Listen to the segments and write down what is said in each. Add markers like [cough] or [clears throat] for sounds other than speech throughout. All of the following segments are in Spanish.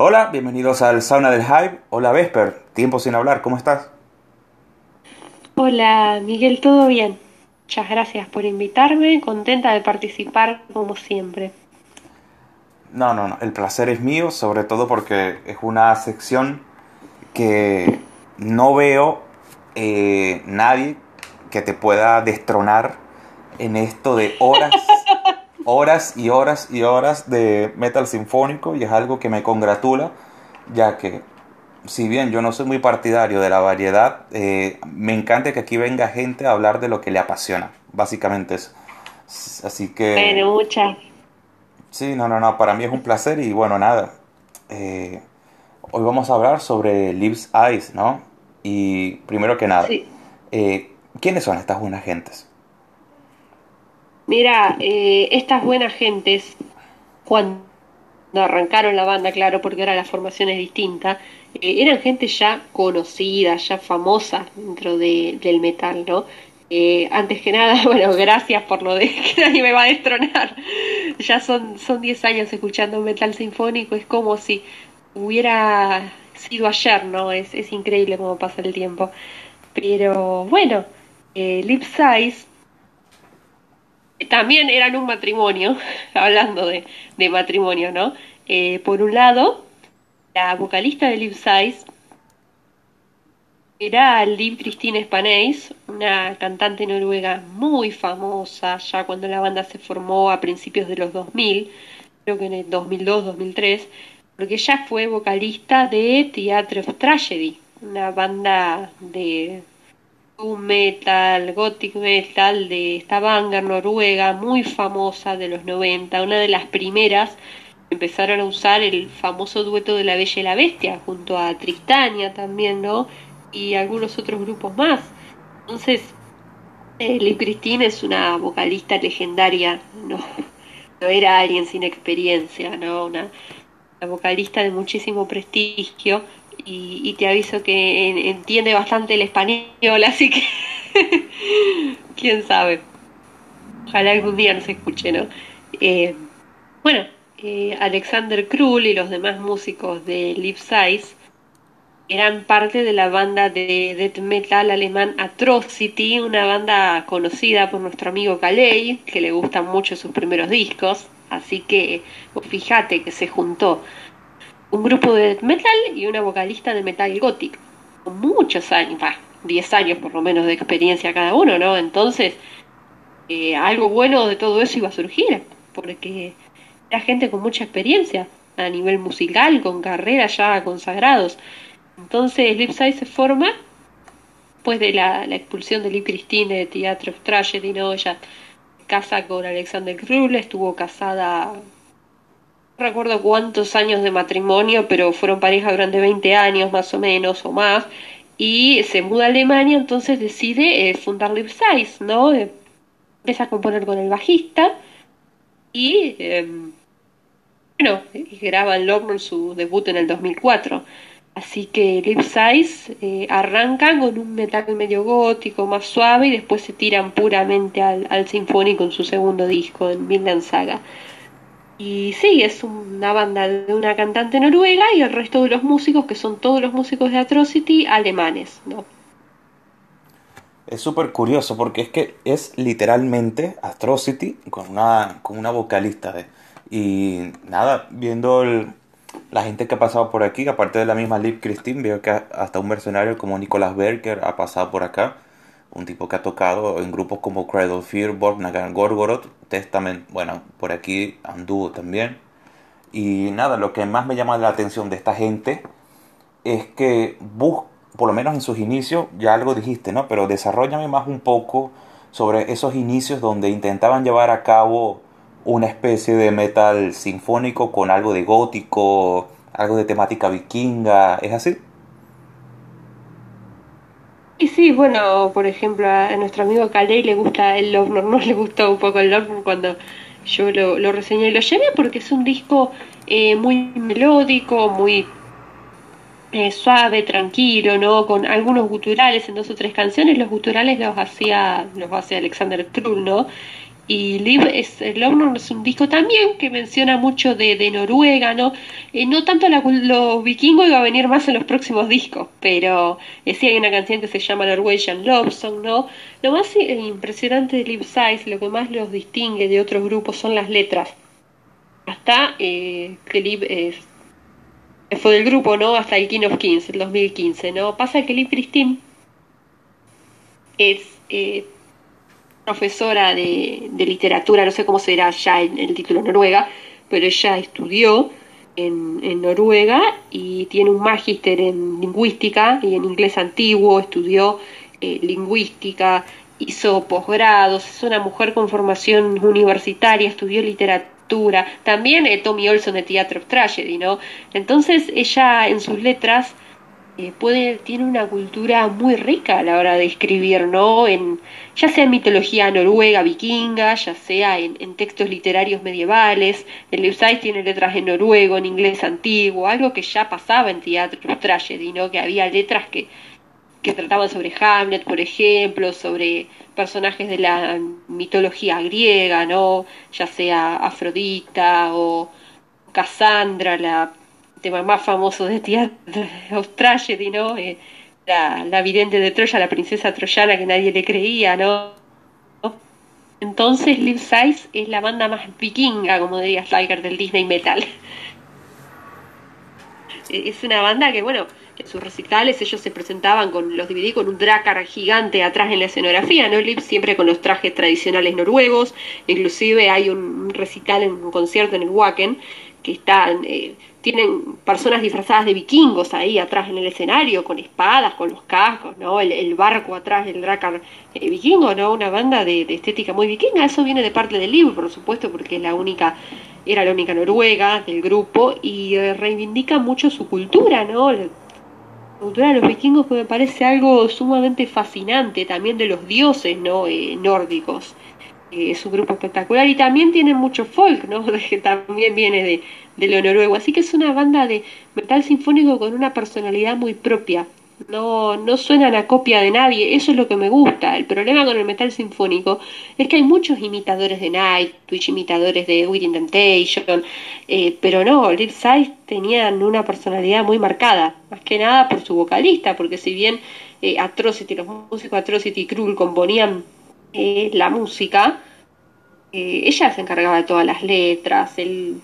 Hola, bienvenidos al Sauna del Hype. Hola Vesper, tiempo sin hablar, ¿cómo estás? Hola Miguel, ¿todo bien? Muchas gracias por invitarme, contenta de participar como siempre. No, no, no, el placer es mío, sobre todo porque es una sección que no veo eh, nadie que te pueda destronar en esto de horas, horas y horas y horas de metal sinfónico y es algo que me congratula, ya que si bien yo no soy muy partidario de la variedad, eh, me encanta que aquí venga gente a hablar de lo que le apasiona, básicamente eso. Así que... Bueno, muchas. Sí, no, no, no, para mí es un placer y bueno, nada. Eh, hoy vamos a hablar sobre Lives Eyes, ¿no? Y primero que nada, eh, ¿quiénes son estas buenas gentes? Mira, eh, estas buenas gentes, cuando arrancaron la banda, claro, porque ahora la formación es distinta, eh, eran gente ya conocida, ya famosa dentro de, del metal, ¿no? antes que nada, [laughs] bueno, gracias por lo de que nadie me va a destronar. Ya son, son 10 años escuchando metal sinfónico, es como si hubiera sido ayer, ¿no? Es, es increíble cómo pasa el tiempo. Pero bueno, eh, Lip Size también eran un matrimonio, [laughs] hablando de, de matrimonio, ¿no? Eh, por un lado, la vocalista de Lip Size era Liv Christine Spaneis, una cantante noruega muy famosa ya cuando la banda se formó a principios de los 2000, creo que en el 2002-2003, porque ella fue vocalista de Theatre of Tragedy, una banda de metal, gothic metal de esta banda noruega muy famosa de los 90, una de las primeras empezaron a usar el famoso dueto de la Bella y la Bestia junto a Tristania también, ¿no? Y algunos otros grupos más. Entonces, eh, Liv Christine es una vocalista legendaria, no, [laughs] no era alguien sin experiencia, ¿no? Una, vocalista de muchísimo prestigio y, te aviso que entiende bastante el español, [laughs] así que quién sabe. Ojalá algún día nos escuche, ¿no? Eh, bueno, eh, Alexander Krull y los demás músicos de Live Size eran parte de la banda de death metal alemán Atrocity, una banda conocida por nuestro amigo Kalei, que le gustan mucho sus primeros discos. Así que fíjate que se juntó un grupo de death metal y una vocalista de metal gothic. Con muchos años, 10 años por lo menos de experiencia cada uno, ¿no? Entonces, eh, algo bueno de todo eso iba a surgir, porque era gente con mucha experiencia a nivel musical, con carreras ya consagrados. Entonces, Lipside se forma pues de la, expulsión de Lip Christine de Teatro Tragedy, ¿no? Casa con Alexander Krull, estuvo casada, recuerdo cuántos años de matrimonio, pero fueron pareja durante 20 años más o menos o más, y se muda a Alemania, entonces decide eh, fundar Live Size, ¿no? Eh, empieza a componer con el bajista y, em, bueno, graba en su debut en el 2004. Así que Lip Size eh, arrancan con un metal medio gótico, más suave, y después se tiran puramente al, al sinfónico en su segundo disco, en Vinland Saga. Y sí, es una banda de una cantante noruega y el resto de los músicos, que son todos los músicos de Atrocity, alemanes, ¿no? Es súper curioso porque es que es literalmente Atrocity con una, con una vocalista. De, y nada, viendo la gente que ha pasado por aquí, aparte de la misma Liv Christine, veo que hasta un mercenario como Nicolas Berger ha pasado por acá. Un tipo que ha tocado en grupos como Cradle Fear, Borgnagar, Gorgoroth, Testament, bueno, por aquí anduvo también. Y nada, lo que más me llama la atención de esta gente es que por lo menos en sus inicios, ya algo dijiste, ¿no? Pero desarrollame más un poco sobre esos inicios donde intentaban llevar a cabo una especie de metal sinfónico con algo de gótico, algo de temática vikinga, ¿es así? Y sí, bueno, por ejemplo, a nuestro amigo Caley le gusta el Lornor, no [laughs] le gustó un poco el Lornor cuando yo lo, lo reseñé y lo llevé porque es un disco eh, muy melódico, muy eh, suave, tranquilo, ¿no? Con algunos guturales en dos o tres canciones, los guturales los hacía, los hacía Alexander Krull, ¿no? Y Liv es, Love es un disco también que menciona mucho de, Noruega, ¿no? Eh, no tanto la, lo vikingo iba a venir más en los próximos discos, pero eh, sí hay una canción que se llama Norwegian Love Song, ¿no? Lo más eh, impresionante de Liv Size, lo que más los distingue de otros grupos son las letras. Hasta que Liv es, fue del grupo, ¿no? Hasta el King of Kings, el 2015, ¿no? Pasa que Liv Christine es profesora de, literatura, no sé cómo será ya en el título Noruega, pero ella estudió en, Noruega y tiene un magíster en lingüística y en inglés antiguo, estudió eh, lingüística, hizo posgrados, es una mujer con formación universitaria, estudió literatura, también eh, Tommy Olson de Theatre of Tragedy, ¿no? Entonces ella en sus letras eh, puede, tiene una cultura muy rica a la hora de escribir, ¿no? En, ya sea en mitología noruega, vikinga, ya sea en, textos literarios medievales. El Lewis tiene letras en noruego, en inglés antiguo, algo que ya pasaba en teatro tragedy, ¿no? Que había letras que, que trataban sobre Hamlet, por ejemplo, sobre personajes de la mitología griega, ¿no? Ya sea Afrodita o Cassandra, la tema más famoso de teatro Tragedy, ¿no? Eh, la, la vidente de Troya, la princesa troyana que nadie le creía, ¿no? Entonces Liv Size es la banda más vikinga, como diría Tiger del Disney Metal. [laughs] es una banda que, bueno, en sus recitales ellos se presentaban con los DVD con un dracar gigante atrás en la escenografía, ¿no? Liv siempre con los trajes tradicionales noruegos, inclusive hay un recital en un concierto en el Wacken que están eh, tienen personas disfrazadas de vikingos ahí atrás en el escenario, con espadas, con los cascos, ¿no? El, barco atrás del Drakkar eh, vikingo, ¿no? Una banda de, estética muy vikinga. Eso viene de parte del libro, por supuesto, porque es la única, era la única noruega del grupo y eh, reivindica mucho su cultura, ¿no? La cultura de los vikingos me parece algo sumamente fascinante, también de los dioses, ¿no? Eh, nórdicos. es un grupo espectacular y también tiene mucho folk, ¿no? [laughs] que también viene de, de lo noruego. Así que es una banda de metal sinfónico con una personalidad muy propia. No, no suenan a copia de nadie, eso es lo que me gusta. El problema con el metal sinfónico es que hay muchos imitadores de Nightwish, imitadores de Within Temptation, eh, pero no, Liv Size tenían una personalidad muy marcada, más que nada por su vocalista, porque si bien eh, Atrocity, los músicos Atrocity y Krull componían eh, la música, ella se encargaba de todas las letras, el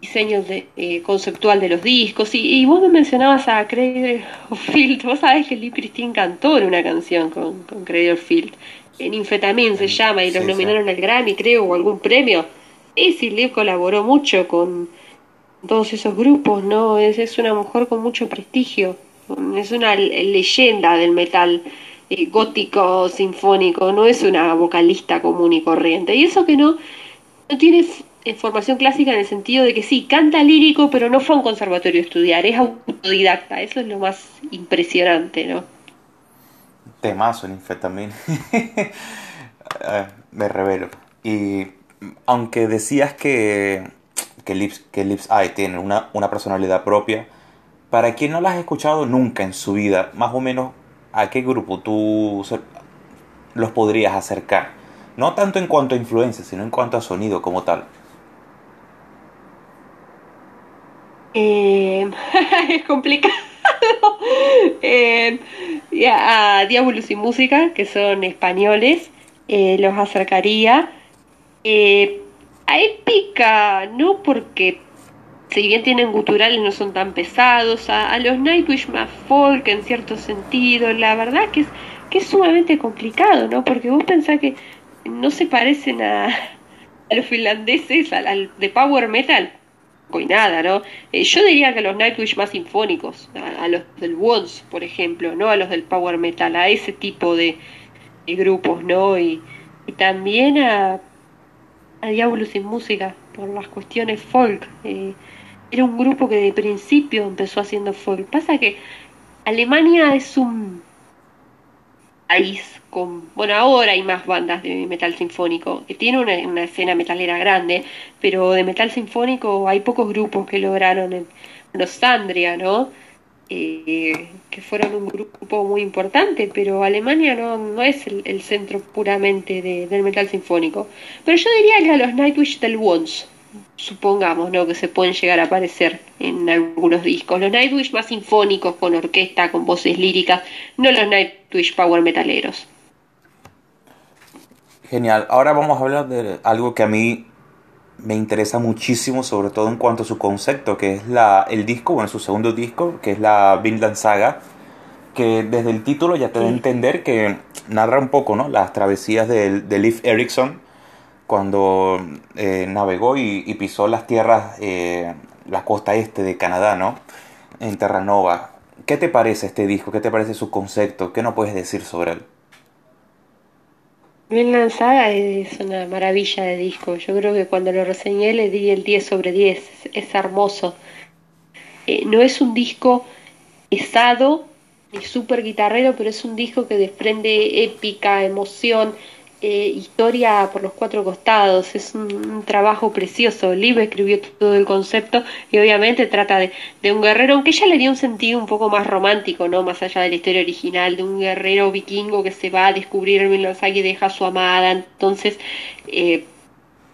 diseño de, eh, conceptual de los discos. Y, vos me mencionabas a Craig Field. Vos sabés que Lee Christine cantó en una canción con, con Craig Field. En Infetamin se llama y los nominaron al Grammy, creo, o algún premio. Y sí, Lee colaboró mucho con todos esos grupos, ¿no? Es, es una mujer con mucho prestigio. Es una leyenda del metal eh, gótico, sinfónico. No es una vocalista común y corriente. Y eso que no, no tiene formación clásica en el sentido de que sí, canta lírico, pero no fue a un conservatorio a estudiar, es autodidacta, eso es lo más impresionante, ¿no? Temazo en infetamina. [laughs] Me revelo. Y aunque decías que, que Lips, que Lips Eye tiene una, una personalidad propia, para quien no las ha escuchado nunca en su vida, más o menos, ¿a qué grupo tú los podrías acercar? No tanto en cuanto a influencia, sino en cuanto a sonido como tal. Eh, [laughs] es complicado. [laughs] eh, a Diabolus y Música, que son españoles, eh, los acercaría. Eh, a Épica, no porque si bien tienen guturales no son tan pesados, a, los Nightwish más folk en cierto sentido, la verdad que es, que es sumamente complicado, ¿no? Porque vos pensás que no se parecen a, [laughs] a los finlandeses, al de power metal, y nada, ¿no? Eh, yo diría que los Nightwish más sinfónicos, a, los del Once, por ejemplo, no a los del Power Metal, a ese tipo de, grupos, ¿no? Y, también a, a Diablo sin música, por las cuestiones folk. Eh, era un grupo que de principio empezó haciendo folk. Pasa que Alemania es un país con, bueno, ahora hay más bandas de metal sinfónico, que tiene una, escena metalera grande, pero de metal sinfónico hay pocos grupos que lograron en, los Sandria, ¿no? eh, que fueron un grupo muy importante, pero Alemania no, no es el, centro puramente del metal sinfónico. Pero yo diría que a los Nightwish del Once, supongamos, ¿no? Que se pueden llegar a aparecer en algunos discos. Los Nightwish más sinfónicos, con orquesta, con voces líricas, no los Nightwish power metaleros. Genial. Ahora vamos a hablar de algo que a mí me interesa muchísimo, sobre todo en cuanto a su concepto, que es la, el disco, bueno, su segundo disco, que es la Vinland Saga, que desde el título ya te da a entender que narra un poco ¿no? las travesías de, de Leif Erikson cuando eh, navegó y, pisó las tierras, eh, la costa este de Canadá, ¿no? En Terranova. ¿Qué te parece este disco? ¿Qué te parece su concepto? ¿Qué no puedes decir sobre él? Bien Saga es una maravilla de disco. Yo creo que cuando lo reseñé le di el 10 sobre 10. Es, hermoso. Eh, no es un disco pesado ni súper guitarrero, pero es un disco que desprende épica, emoción eh, historia por los cuatro costados, es un, trabajo precioso. Liv escribió todo el concepto y obviamente trata de, un guerrero, aunque ya le dio un sentido un poco más romántico, ¿no? Más allá de la historia original, de un guerrero vikingo que se va a descubrir el Vinlandsag y deja a su amada. Entonces, eh,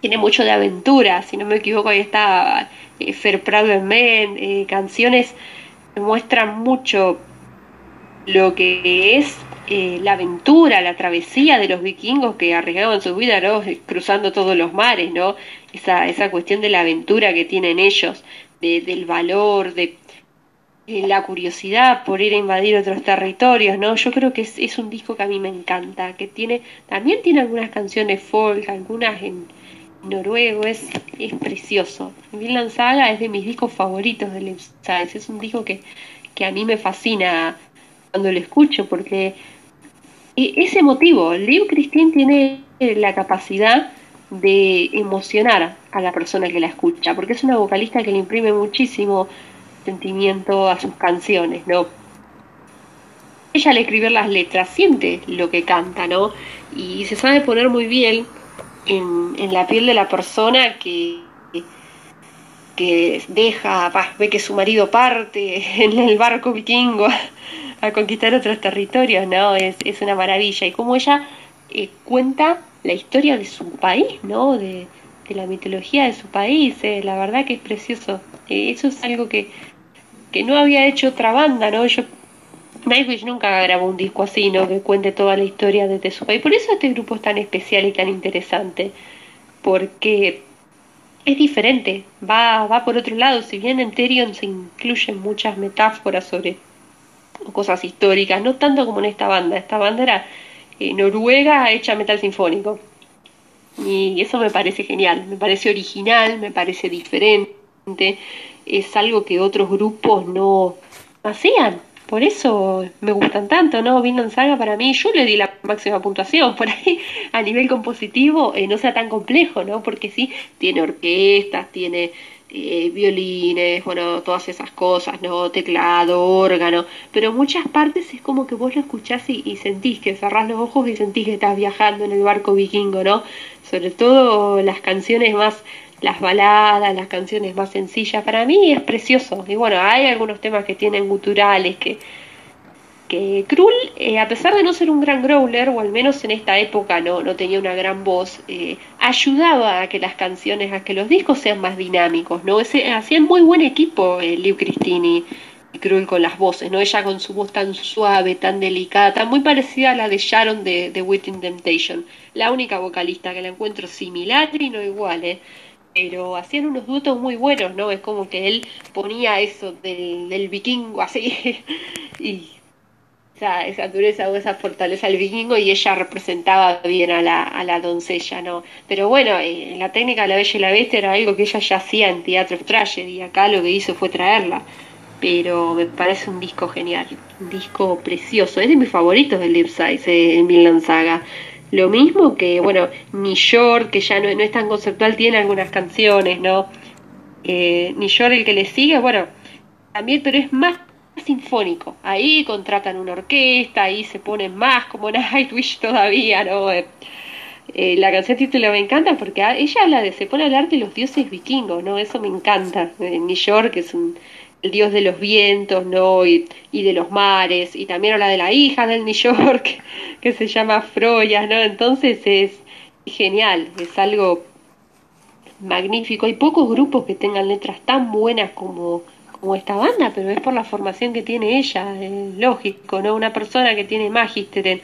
tiene mucho de aventura, si no me equivoco, ahí está eh, Fair Proud Men, eh, canciones que muestran mucho lo que es eh, la aventura, la travesía de los vikingos que arriesgaban su vida, ¿no? cruzando todos los mares, ¿no? Esa, esa cuestión de la aventura que tienen ellos, de, del valor, de, la curiosidad por ir a invadir otros territorios, ¿no? Yo creo que es, es, un disco que a mí me encanta, que tiene, también tiene algunas canciones folk, algunas en noruego, es, es precioso. Vinland Saga es de mis discos favoritos de ¿sabes? es un disco que, que a mí me fascina cuando lo escucho, porque es emotivo. Liv Christine tiene la capacidad de emocionar a la persona que la escucha, porque es una vocalista que le imprime muchísimo sentimiento a sus canciones, ¿no? Ella al escribir las letras siente lo que canta, ¿no? Y se sabe poner muy bien en, en la piel de la persona que, que deja, ve que su marido parte [laughs] en el barco vikingo a conquistar otros territorios, ¿no? Es, es una maravilla. Y como ella eh, cuenta la historia de su país, ¿no? De, la mitología de su país, eh, la verdad que es precioso. Eh, eso es algo que, que no había hecho otra banda, ¿no? Yo, Nightwish nunca grabó un disco así, ¿no? Que cuente toda la historia desde su país. Por eso este grupo es tan especial y tan interesante, porque es diferente, va, va por otro lado. Si bien en Therion se incluyen muchas metáforas sobre cosas históricas, no tanto como en esta banda. Esta banda era eh, noruega hecha metal sinfónico. Y eso me parece genial, me parece original, me parece diferente, es algo que otros grupos no hacían. Por eso me gustan tanto, ¿no? Vinland Saga para mí, yo le di la máxima puntuación. Por ahí, a nivel compositivo, eh, no sea tan complejo, ¿no? Porque sí, tiene orquestas, tiene eh, violines, bueno, todas esas cosas, ¿no? Teclado, órgano, pero muchas partes es como que vos lo escuchás y, sentís que cerrás los ojos y sentís que estás viajando en el barco vikingo, ¿no? Sobre todo las canciones más, las baladas, las canciones más sencillas, para mí es precioso. Y bueno, hay algunos temas que tienen guturales que que Krull, eh, a pesar de no ser un gran growler, o al menos en esta época no, no tenía una gran voz, eh, ayudaba a que las canciones, a que los discos sean más dinámicos, ¿no? Ese, hacían muy buen equipo eh, Liv Cristini y Krull con las voces, ¿no? Ella con su voz tan suave, tan delicada, muy parecida a la de Sharon de, de Within Temptation, la única vocalista que la encuentro similar y no igual, ¿eh? pero hacían unos duetos muy buenos, ¿no? Es como que él ponía eso del, del vikingo así [laughs] y esa, dureza o esa fortaleza al vikingo y ella representaba bien a la, doncella, ¿no? Pero bueno, en la técnica de la Bella y la Bestia era algo que ella ya hacía en Teatro Tragedy y acá lo que hizo fue traerla. Pero me parece un disco genial, un disco precioso, es de mis favoritos del Live Size, eh, en Vinland Saga. Lo mismo que, bueno, Ni Short, que ya no, no, es tan conceptual, tiene algunas canciones, ¿no? Eh, Ni Short, el que le sigue, bueno, también, pero es más sinfónico. Ahí contratan una orquesta, ahí se ponen más como [laughs] Nightwish todavía, ¿no? Eh, eh, la canción título me encanta porque ella habla de, se pone a hablar de los dioses vikingos, ¿no? Eso me encanta. En New York es un, el dios de los vientos, ¿no? Y, de los mares, y también habla de la hija del New York, [laughs] que se llama Froya, ¿no? Entonces es genial, es algo magnífico. Hay pocos grupos que tengan letras tan buenas como, como esta banda, pero es por la formación que tiene ella, es lógico, ¿no? Una persona que tiene magíster en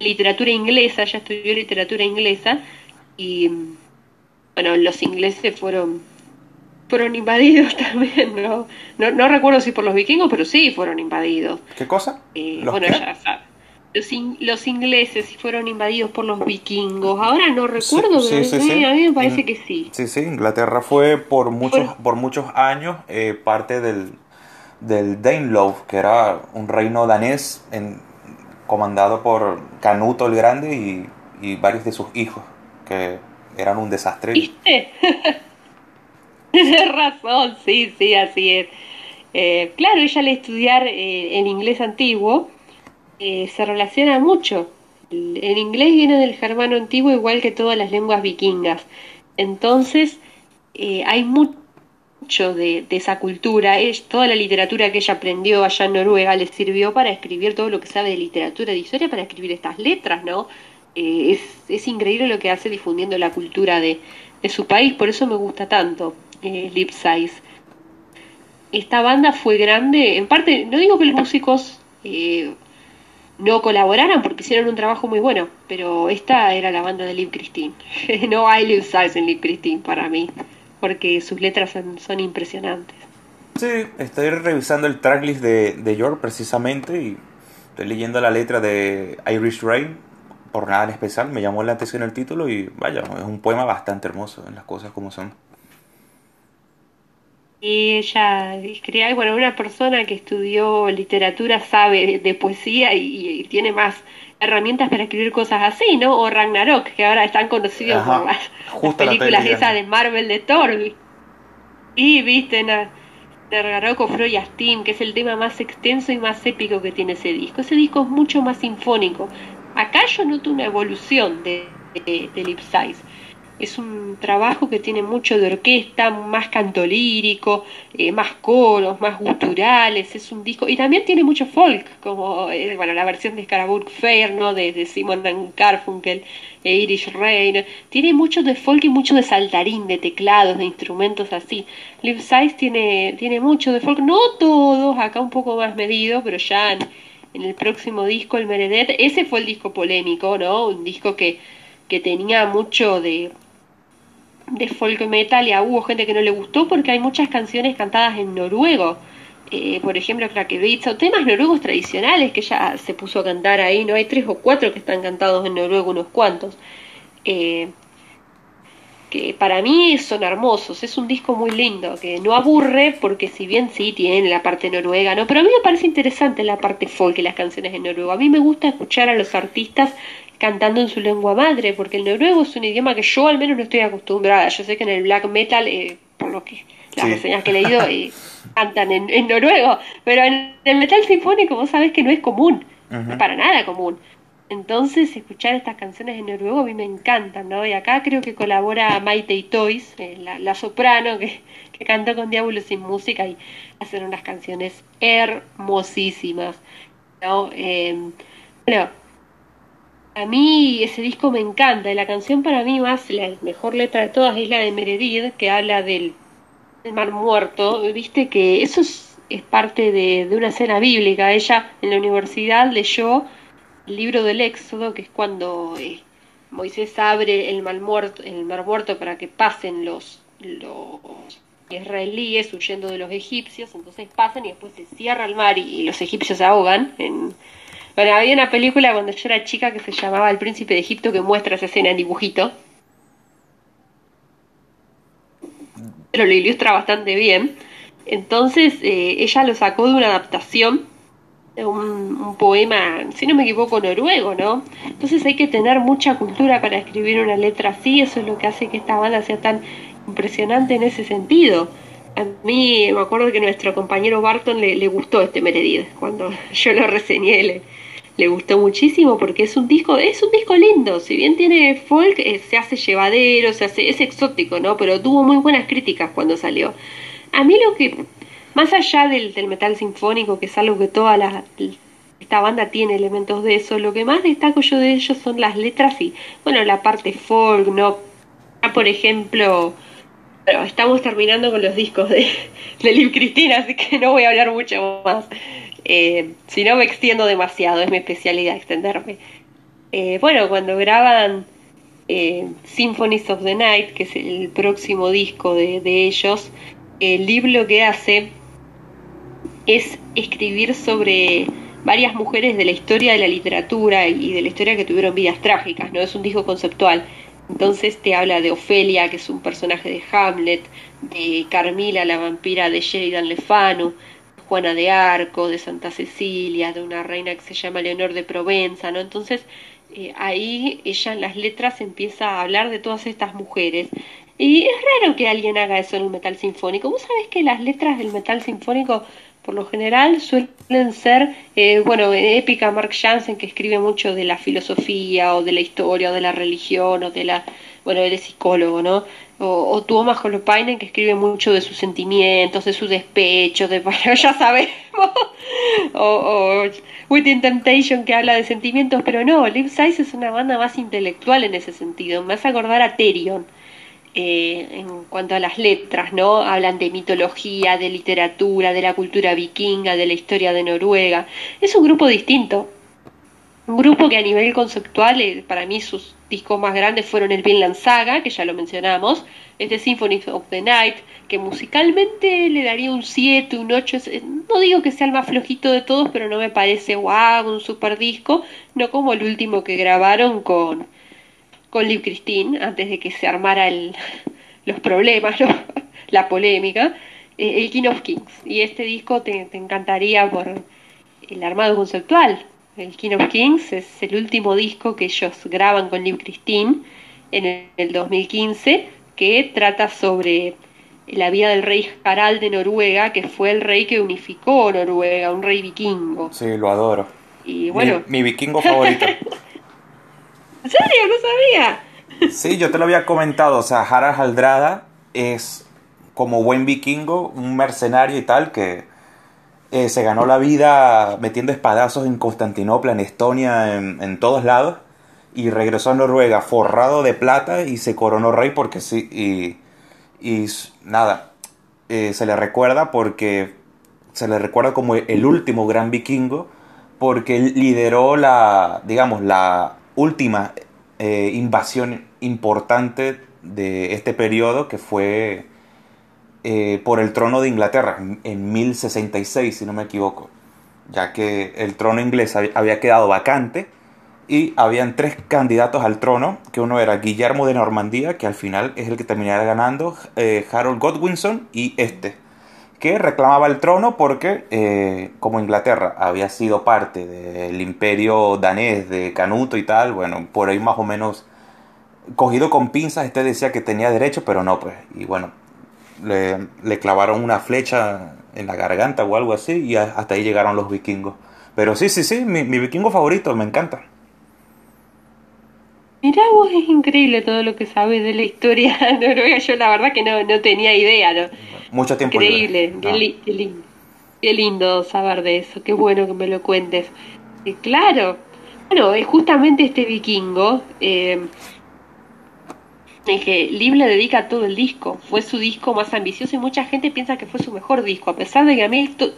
literatura inglesa, ya estudió literatura inglesa, y bueno, los ingleses fueron fueron invadidos [laughs] también, ¿no? ¿no? No recuerdo si por los vikingos, pero sí fueron invadidos. ¿Qué cosa? Eh, bueno, ya Los, los, ingleses fueron invadidos por los vikingos. Ahora no recuerdo, sí, sí, sí, a mí me parece que sí. Sí, sí, Inglaterra fue por muchos, por muchos años eh, parte del, del Danelaw, que era un reino danés en, comandado por Canuto el Grande y, y varios de sus hijos, que eran un desastre. ¿Viste? [laughs] Tienes razón, sí, sí, así es. Eh, claro, ella al estudiar eh, en inglés antiguo eh, se relaciona mucho. El, inglés viene del germano antiguo igual que todas las lenguas vikingas. Entonces, hay mucho de, esa cultura. Es, toda la literatura que ella aprendió allá en Noruega le sirvió para escribir todo lo que sabe de literatura, de historia, para escribir estas letras, ¿no? es, es increíble lo que hace difundiendo la cultura de, de su país, por eso me gusta tanto eh, Lip Size. Esta banda fue grande, en parte, no digo que los músicos eh, no colaboraran porque hicieron un trabajo muy bueno, pero esta era la banda de Lip Christine. [laughs] no hay Lip Size en Lip Christine para mí, porque sus letras son, impresionantes. Sí, estoy revisando el tracklist de, de York precisamente y estoy leyendo la letra de Irish Rain. Por nada en especial, me llamó la atención el título y vaya, es un poema bastante hermoso en las cosas como son. Y ella escribía, bueno, una persona que estudió literatura sabe de, poesía y, tiene más herramientas para escribir cosas así, ¿no? O Ragnarok, que ahora están conocidos por las, películas esas de Marvel de Thor. Y viste, Ragnarok o Freya Steam, que es el tema más extenso y más épico que tiene ese disco. Ese disco es mucho más sinfónico. Acá yo noto una evolución de, de, de Lip Size es un trabajo que tiene mucho de orquesta, más canto lírico, eh, más coros, más guturales, es un disco, y también tiene mucho folk, como eh, bueno, la versión de Scaraburg Fair, ¿no? de, Simon Carfunkel, e Irish Rain, tiene mucho de folk y mucho de saltarín, de teclados, de instrumentos así. Live Size tiene, tiene mucho de folk, no todos, acá un poco más medido, pero ya en, en el próximo disco, el Meredith, ese fue el disco polémico, ¿no? Un disco que, que tenía mucho de de folk metal y hubo gente que no le gustó porque hay muchas canciones cantadas en noruego. Eh, por ejemplo, Krakevitz o temas noruegos tradicionales que ya se puso a cantar ahí, no hay tres o cuatro que están cantados en noruego, unos cuantos. Eh, que para mí son hermosos, es un disco muy lindo, que no aburre porque si bien sí tiene la parte noruega, ¿no? Pero a mí me parece interesante la parte folk y las canciones en noruego. A mí me gusta escuchar a los artistas cantando en su lengua madre, porque el noruego es un idioma que yo al menos no estoy acostumbrada. Yo sé que en el black metal, eh, por lo que las reseñas que he leído, eh, [laughs] cantan en, noruego, pero en el metal sinfónico vos sabés que no es común, para nada común. Entonces, escuchar estas canciones en noruego a mí me encantan, ¿no? Y acá creo que colabora Maite y Toys, eh, la, soprano que, que cantó con Diablo sin música y hacen unas canciones hermosísimas, ¿no? bueno, a mí ese disco me encanta y la canción para mí más, la mejor letra de todas es la de Meredith, que habla del, mar muerto. Viste que eso es, parte de, una escena bíblica. Ella en la universidad leyó el libro del Éxodo, que es cuando eh, Moisés abre el mar, muerto, el mar muerto para que pasen los, los israelíes huyendo de los egipcios. Entonces pasan y después se cierra el mar y, y los egipcios se ahogan en bueno, había una película cuando yo era chica que se llamaba El Príncipe de Egipto que muestra esa escena en dibujito. Pero lo ilustra bastante bien. Entonces eh, ella lo sacó de una adaptación de un, poema, si no me equivoco, noruego, ¿no? Entonces hay que tener mucha cultura para escribir una letra así, eso es lo que hace que esta banda sea tan impresionante en ese sentido. A mí me acuerdo que nuestro compañero Barton le, le gustó este Meredith, cuando [laughs] yo lo reseñé, le, le gustó muchísimo porque es un disco, es un disco lindo, si bien tiene folk, eh, se hace llevadero, se hace, es exótico, ¿no? Pero tuvo muy buenas críticas cuando salió. A mí lo que más allá del, del metal sinfónico, que es algo que toda la, esta banda tiene elementos de eso, lo que más destaco yo de ellos son las letras y, bueno, la parte folk, ¿no? Por ejemplo, pero estamos terminando con los discos de, de Liv Cristina, así que no voy a hablar mucho más. Eh, si no me extiendo demasiado, es mi especialidad extenderme. Eh, bueno, cuando graban eh, Symphonies of the Night, que es el próximo disco de, de ellos, el libro que hace es escribir sobre varias mujeres de la historia de la literatura y de la historia que tuvieron vidas trágicas, ¿no? Es un disco conceptual. Entonces te habla de Ofelia, que es un personaje de Hamlet, de Carmila, la vampira de Sheridan Le Fanu, Juana de Arco, de Santa Cecilia, de una reina que se llama Leonor de Provenza, ¿no? Entonces eh, ahí ella en las letras empieza a hablar de todas estas mujeres. Y es raro que alguien haga eso en el metal sinfónico. Vos sabés que las letras del metal sinfónico por lo general suelen ser, eh, bueno, épica Mark Jansen que escribe mucho de la filosofía o de la historia o de la religión o de la, bueno, él es psicólogo, ¿no? O, o Tuomas Holopainen que escribe mucho de sus sentimientos, de su despecho, de, [laughs] bueno, ya sabemos, o, o Within Temptation que habla de sentimientos, pero no, Liv Size es una banda más intelectual en ese sentido, me hace acordar a Therion eh, en cuanto a las letras, ¿no? Hablan de mitología, de literatura, de la cultura vikinga, de la historia de Noruega. Es un grupo distinto. Un grupo que a nivel conceptual, eh, para mí sus discos más grandes fueron el Vinland Saga, que ya lo mencionamos, este Symphony of the Night, que musicalmente le daría un 7, un 8. No digo que sea el más flojito de todos, pero no me parece wow, un super disco, no como el último que grabaron con con Liv Christine, antes de que se armara el, [laughs] los problemas, [laughs] la polémica, eh, el King of Kings. Y este disco te, encantaría por el armado conceptual. El King of Kings es el último disco que ellos graban con Liv Christine en el 2015, que trata sobre la vida del rey Harald de Noruega, que fue el rey que unificó Noruega, un rey vikingo. Sí, lo adoro. Y bueno, mi, mi vikingo favorito. [laughs] ¿En serio? No sabía. Sí, yo te lo había comentado. O sea, Harald Haldrada es como buen vikingo, un mercenario y tal, que eh, se ganó la vida metiendo espadazos en Constantinopla, en Estonia, en, todos lados. Y regresó a Noruega forrado de plata y se coronó rey porque sí. Y, y nada, eh, se le recuerda porque se le recuerda como el último gran vikingo porque lideró la, digamos, la última eh, invasión importante de este periodo que fue eh, por el trono de Inglaterra en 1066, si no me equivoco, ya que el trono inglés había quedado vacante y habían tres candidatos al trono, que uno era Guillermo de Normandía, que al final es el que terminará ganando, eh, Harold Godwinson y este, que reclamaba el trono porque, eh, como Inglaterra había sido parte del imperio danés de Canuto y tal, bueno, por ahí más o menos cogido con pinzas, este decía que tenía derecho, pero no, pues, y bueno, le, le clavaron una flecha en la garganta o algo así, y hasta ahí llegaron los vikingos. Pero sí, sí, sí, mi, mi vikingo favorito, me encanta. Mirá vos, es increíble todo lo que sabes de la historia de [laughs] Noruega. Yo la verdad que no, no tenía idea. ¿no? Mucho tiempo. Increíble, qué, li qué, lindo. qué, lindo saber de eso. Qué bueno que me lo cuentes. Eh, claro. Bueno, es justamente este vikingo. Eh, en que Liv le dedica todo el disco. Fue su disco más ambicioso y mucha gente piensa que fue su mejor disco. A pesar de que a mí la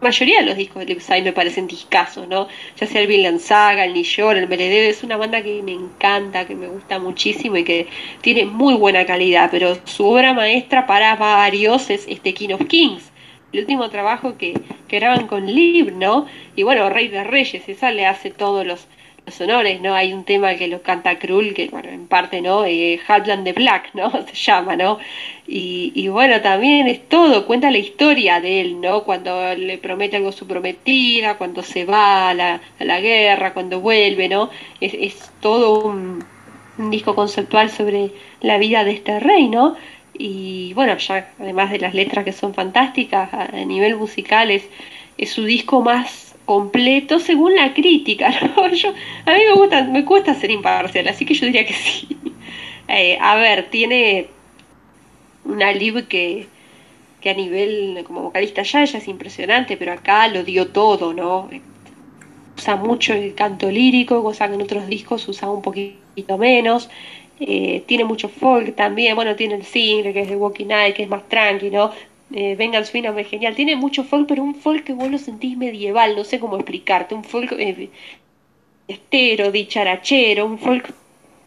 mayoría de los discos de Lipside me parecen discasos, ¿no? Ya sea el Vinland Saga, el Nishor, el Meredith, es una banda que me encanta, que me gusta muchísimo y que tiene muy buena calidad, pero su obra maestra para varios es este King of Kings, el último trabajo que, que graban con Liv, ¿no? Y bueno, Rey de Reyes, esa le hace todos los sonores, ¿no? Hay un tema que lo canta Krull, que bueno, en parte, ¿no? Eh, Heartland the Black, ¿no? [laughs] Se llama, ¿no? Y, y, bueno, también es todo, cuenta la historia de él, ¿no? Cuando le promete algo su prometida, cuando se va a la, a la guerra, cuando vuelve, ¿no? Es, es todo un, disco conceptual sobre la vida de este rey, ¿no? Y bueno, ya además de las letras que son fantásticas, a, nivel musical es su disco más completo según la crítica. [laughs] ¿no? Yo, a mí me, gusta, me cuesta ser imparcial, así que yo diría que sí. [laughs] Eh, a ver, tiene una lib que, que a nivel como vocalista ya es impresionante, pero acá lo dio todo, ¿no? Usa mucho el canto lírico, cosa que en otros discos usaba un poquito menos. Eh, tiene mucho folk también, bueno, tiene el single que es de Walking Night, que es más tranqui, ¿no? Eh, Vengan Swing es genial, tiene mucho folk, pero un folk que vos lo sentís medieval, no sé cómo explicarte, un folk eh, estero, dicharachero, un folk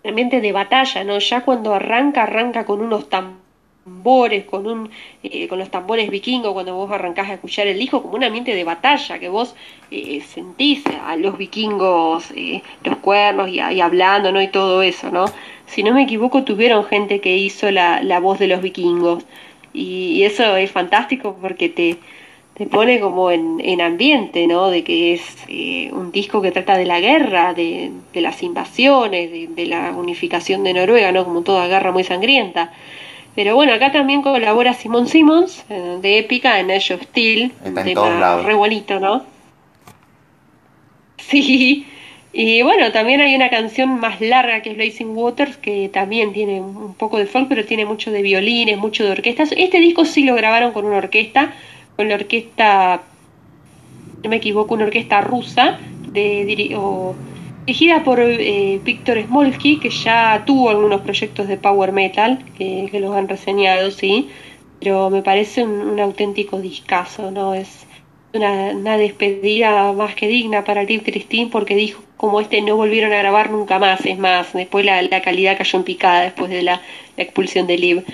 ambiente de batalla, ¿no? Ya cuando arranca, arranca con unos tambores, con un eh, con los tambores vikingos, cuando vos arrancás a escuchar el disco, como un ambiente de batalla, que vos eh, sentís a los vikingos, eh, los cuernos y, y, hablando, ¿no? Y todo eso, ¿no? Si no me equivoco, tuvieron gente que hizo la, la voz de los vikingos. Y eso es fantástico porque te, te pone como en, en, ambiente, ¿no? De que es eh, un disco que trata de la guerra, de, de las invasiones, de, de, la unificación de Noruega, ¿no? Como toda guerra muy sangrienta. Pero bueno, acá también colabora Simon Simmons, eh, de Épica, en Edge of Steel. Está en todos lados. Re bonito, ¿no? Sí. Y bueno, también hay una canción más larga que es Blazing Waters, que también tiene un poco de folk, pero tiene mucho de violines, mucho de orquestas. Este disco sí lo grabaron con una orquesta, con la orquesta, no me equivoco, una orquesta rusa, de, o, dirigida por eh, Víctor Smolsky, que ya tuvo algunos proyectos de power metal, que, los han reseñado, sí, pero me parece un, un auténtico discazo, ¿no? Es una, una, despedida más que digna para Liv Christine, porque dijo como este no volvieron a grabar nunca más, es más, después la, la calidad cayó en picada después de la, expulsión de Liv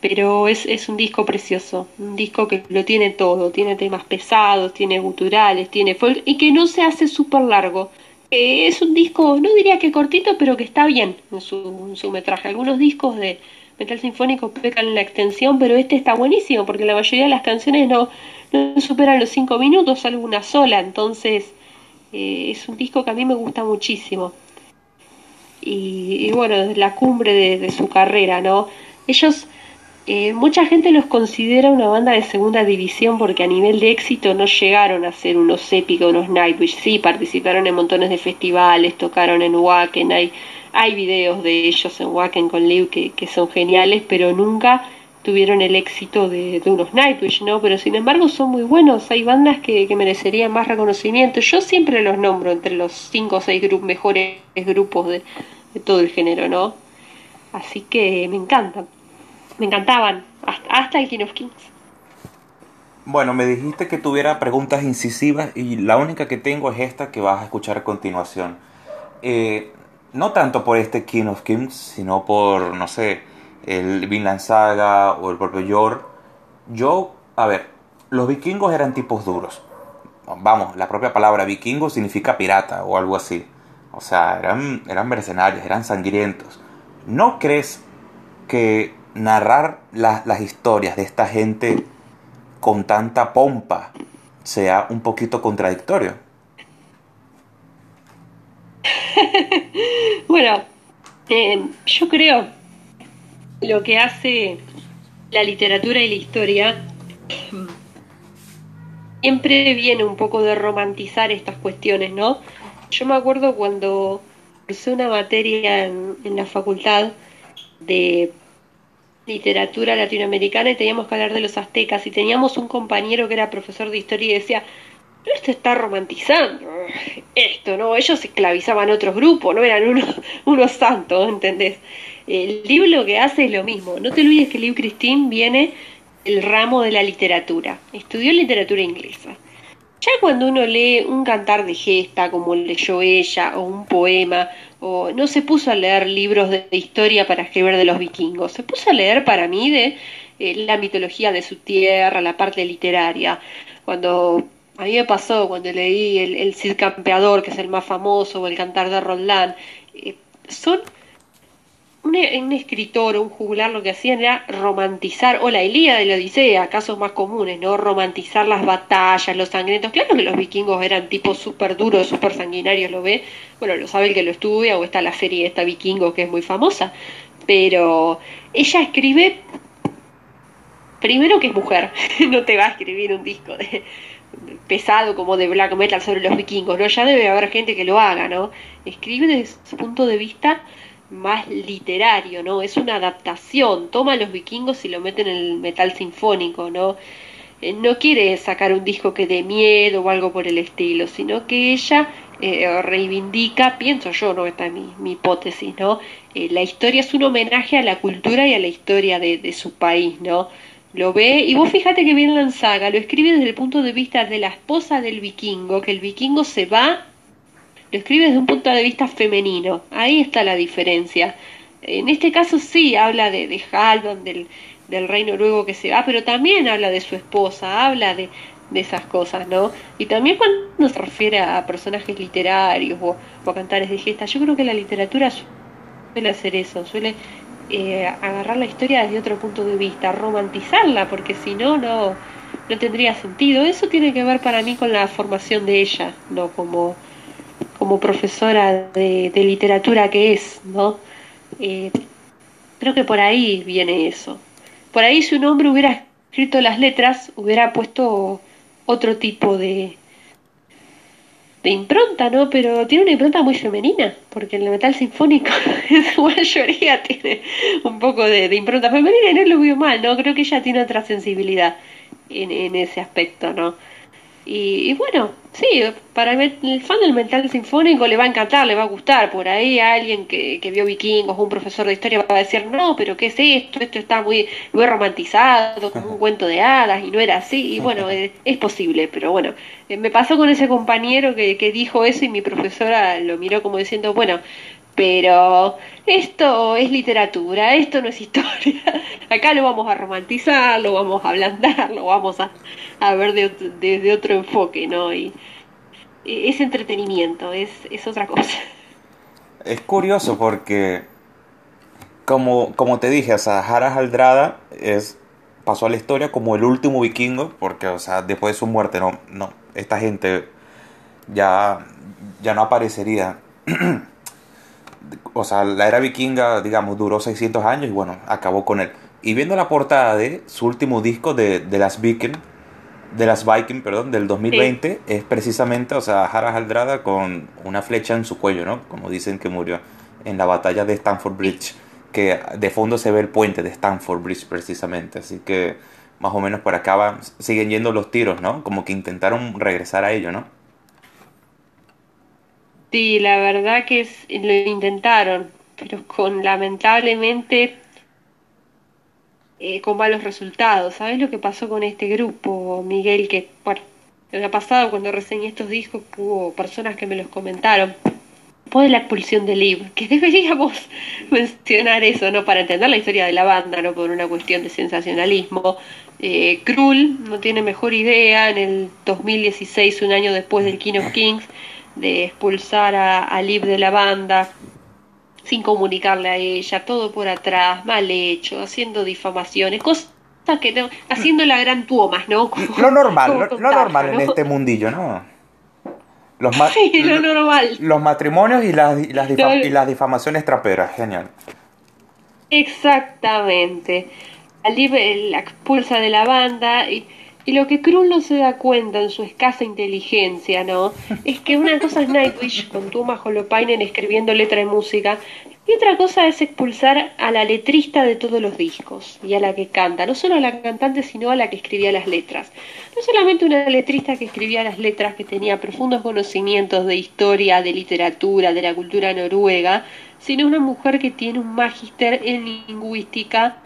pero es, es un disco precioso, un disco que lo tiene todo, tiene temas pesados, tiene guturales, tiene folk y que no se hace súper largo. Eh, es un disco, no diría que cortito, pero que está bien en su, en su metraje. Algunos discos de metal sinfónico pecan en la extensión, pero este está buenísimo porque la mayoría de las canciones no, no superan los cinco minutos, alguna sola, entonces eh, es un disco que a mí me gusta muchísimo. Y, y bueno, es la cumbre de, su carrera, ¿no? Ellos eh, mucha gente los considera una banda de segunda división porque a nivel de éxito no llegaron a ser unos épicos, unos Nightwish. Sí, participaron en montones de festivales, tocaron en Wacken, hay, hay videos de ellos en Wacken con Liv que, que son geniales, pero nunca tuvieron el éxito de, de, unos Nightwish, ¿no? Pero sin embargo son muy buenos, hay bandas que, que merecerían más reconocimiento. Yo siempre los nombro entre los cinco o seis grupos, mejores grupos de, de todo el género, ¿no? Así que me encantan me encantaban, hasta, hasta el King of Kings. Bueno, me dijiste que tuviera preguntas incisivas y la única que tengo es esta que vas a escuchar a continuación. Eh, no tanto por este King of Kings, sino por, no sé, el Vinland Saga o el propio Yor. Yo, a ver, los vikingos eran tipos duros. Vamos, la propia palabra vikingo significa pirata o algo así. O sea, eran, eran mercenarios, eran sangrientos. ¿No crees que narrar la, las historias de esta gente con tanta pompa sea un poquito contradictorio. [laughs] bueno, eh, yo creo lo que hace la literatura y la historia [clears throat] siempre viene un poco de romantizar estas cuestiones, ¿no? Yo me acuerdo cuando hice una materia en, la facultad de literatura latinoamericana y teníamos que hablar de los aztecas y teníamos un compañero que era profesor de historia y decía, esto está romantizando esto, ¿no? Ellos esclavizaban otros grupos, no eran unos, [laughs] unos santos, ¿entendés? El libro lo que hace es lo mismo. No te olvides que Liv Christine viene del ramo de la literatura. Estudió literatura inglesa. Ya cuando uno lee un cantar de gesta, como leyó ella, o un poema, o no se puso a leer libros de, de historia para escribir de los vikingos, se puso a leer para mí de eh, la mitología de su tierra, la parte literaria. Cuando a mí me pasó, cuando leí el, el Cid Campeador, que es el más famoso, o el Cantar de Roldán, eh, son un, escritor o un juglar lo que hacían era romantizar, o la Ilíada y la Odisea, casos más comunes, ¿no? Romantizar las batallas, los sangrientos. Claro que los vikingos eran tipos súper duros, súper sanguinarios, lo ve. Bueno, lo sabe el que lo estudia, o está la serie esta Vikingo que es muy famosa. Pero ella escribe, primero que es mujer, [laughs] no te va a escribir un disco de pesado como de black metal sobre los vikingos, ¿no? Ya debe haber gente que lo haga, ¿no? Escribe desde su punto de vista más literario, ¿no? Es una adaptación, toma a los vikingos y lo mete en el metal sinfónico, ¿no? Eh, no quiere sacar un disco que dé miedo o algo por el estilo, sino que ella eh, reivindica, pienso yo, no esta es mi, hipótesis, ¿no? Eh, la historia es un homenaje a la cultura y a la historia de, de, su país, ¿no? Lo ve, y vos fíjate que bien la saga, lo escribe desde el punto de vista de la esposa del vikingo, que el vikingo se va lo escribe desde un punto de vista femenino. Ahí está la diferencia. En este caso sí habla de, de del, del rey noruego que se va, pero también habla de su esposa, habla de, de esas cosas, ¿no? Y también cuando se refiere a personajes literarios o, a cantares de gesta, yo creo que la literatura suele hacer eso, suele eh, agarrar la historia desde otro punto de vista, romantizarla, porque si no, no, no tendría sentido. Eso tiene que ver para mí con la formación de ella, no como como profesora de, literatura que es, ¿no? Eh, creo que por ahí viene eso. Por ahí si un hombre hubiera escrito las letras, hubiera puesto otro tipo de, de impronta, ¿no? Pero tiene una impronta muy femenina, porque el metal sinfónico [laughs] en su mayoría tiene un poco de, impronta femenina y no lo veo mal, ¿no? Creo que ella tiene otra sensibilidad en, en ese aspecto, ¿no? Y, bueno, sí, para el, fan del metal sinfónico le va a encantar, le va a gustar. Por ahí alguien que, que vio vikingos un profesor de historia va a decir, no, pero ¿qué es esto? Esto está muy, muy romantizado, como un [laughs] cuento de hadas y no era así. Y bueno, es, [laughs] es posible, pero bueno, eh, me pasó con ese compañero que, que dijo eso y mi profesora lo miró como diciendo, bueno, pero esto es literatura, esto no es historia. [laughs] Acá lo vamos a romantizar, lo vamos a ablandar, lo vamos a, ver desde otro enfoque, ¿no? Y, es entretenimiento, es, es otra cosa. Es curioso porque, como, como te dije, o sea, Aldrada es, pasó a la historia como el último vikingo, porque, o sea, después de su muerte, no, no, esta gente ya, ya no aparecería. [clears throat] o sea, la era vikinga, digamos, duró 600 años y bueno, acabó con él. Y viendo la portada de su último disco de, de las Viking, de las Viking, perdón, del 2020, es precisamente, o sea, Harald Aldrada con una flecha en su cuello, ¿no? Como dicen que murió en la batalla de Stamford Bridge, que de fondo se ve el puente de Stamford Bridge precisamente, así que más o menos por acá siguen yendo los tiros, ¿no? Como que intentaron regresar a ello, ¿no? Sí, la verdad que es, lo intentaron, pero con lamentablemente eh, con malos resultados. ¿Sabes lo que pasó con este grupo, Miguel? Que, bueno, me ha pasado cuando reseñé estos discos, hubo personas que me los comentaron. Después de la expulsión de Liv, que [laughs] deberíamos mencionar eso, ¿no? Para entender la historia de la banda, ¿no? Por una cuestión de sensacionalismo. Eh, no tiene mejor idea, en el 2016, un año después del King of Kings, de expulsar a, a Liv de la banda sin comunicarle a ella, todo por atrás, mal hecho, haciendo difamaciones, cosas que no, haciendo la gran tuomas, ¿no? lo normal, lo, normal en este mundillo, ¿no? Los, sí, lo normal. los matrimonios y las, y las, y las difamaciones traperas, genial. Exactamente. Liv la expulsa de la banda y y lo que Krull no se da cuenta en su escasa inteligencia, ¿no? [laughs] Es que una cosa es Nightwish con Tuma Holopainen escribiendo letra y música, y otra cosa es expulsar a la letrista de todos los discos y a la que canta, no solo a la cantante, sino a la que escribía las letras. No solamente una letrista que escribía las letras, que tenía profundos conocimientos de historia, de literatura, de la cultura noruega, sino una mujer que tiene un magíster en lingüística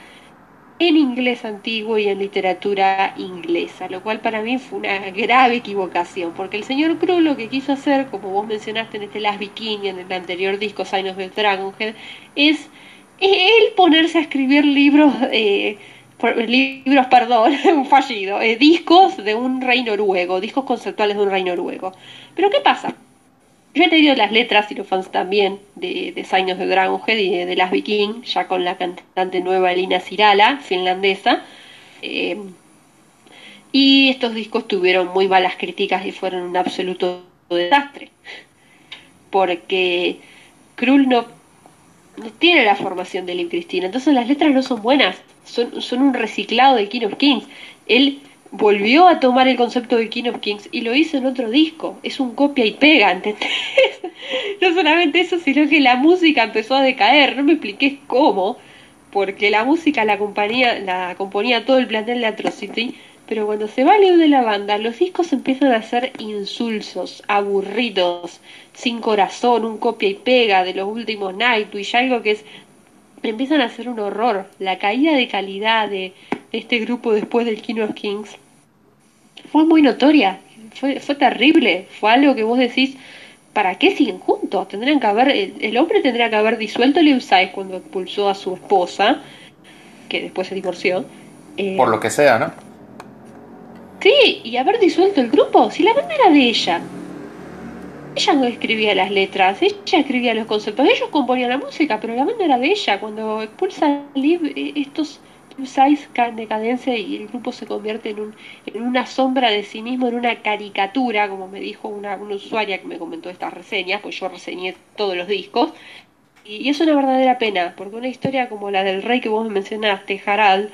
en inglés antiguo y en literatura inglesa, lo cual para mí fue una grave equivocación, porque el señor Crow lo que quiso hacer, como vos mencionaste en este Last Viking, en el anterior disco Sign of the Dragonhead, es él ponerse a escribir libros, eh, libros, perdón, [laughs] un fallido, eh, discos de un rey noruego, discos conceptuales de un rey noruego. Pero ¿qué pasa? Yo he leído las letras y los fans también de, de the Dragonhead y de, Las Viking, ya con la cantante nueva Elina Sirala, finlandesa. Eh, y estos discos tuvieron muy malas críticas y fueron un absoluto desastre. Porque Krull no, tiene la formación de Liv Cristina, entonces las letras no son buenas, son, son un reciclado de King of Kings. Volvió a tomar el concepto de King of Kings y lo hizo en otro disco. Es un copia y pega, ¿entendés? [laughs] no solamente eso, sino que la música empezó a decaer. No me expliqué cómo, porque la música la, compañía, la componía todo el plantel de Atrocity, pero cuando se va Leo de la banda, los discos empiezan a ser insulsos, aburridos, sin corazón, un copia y pega de los últimos Nightwish, algo que es empiezan a ser un horror. La caída de calidad de este grupo después del King of Kings fue muy notoria, fue, fue terrible, fue algo que vos decís, ¿para qué siguen juntos? Tendrían que haber, el, hombre tendría que haber disuelto el Size cuando expulsó a su esposa, que después se divorció. Eh, Por lo que sea, ¿no? Sí, y haber disuelto el grupo, si la banda era de ella. Ella no escribía las letras, ella escribía los conceptos, ellos componían la música, pero la banda era de ella. Cuando expulsa a Estos Size decadencia y el grupo se convierte en, un, en una sombra de sí mismo, en una caricatura, como me dijo una, una usuaria que me comentó estas reseñas, pues yo reseñé todos los discos. Y, es una verdadera pena, porque una historia como la del rey que vos mencionaste, Harald,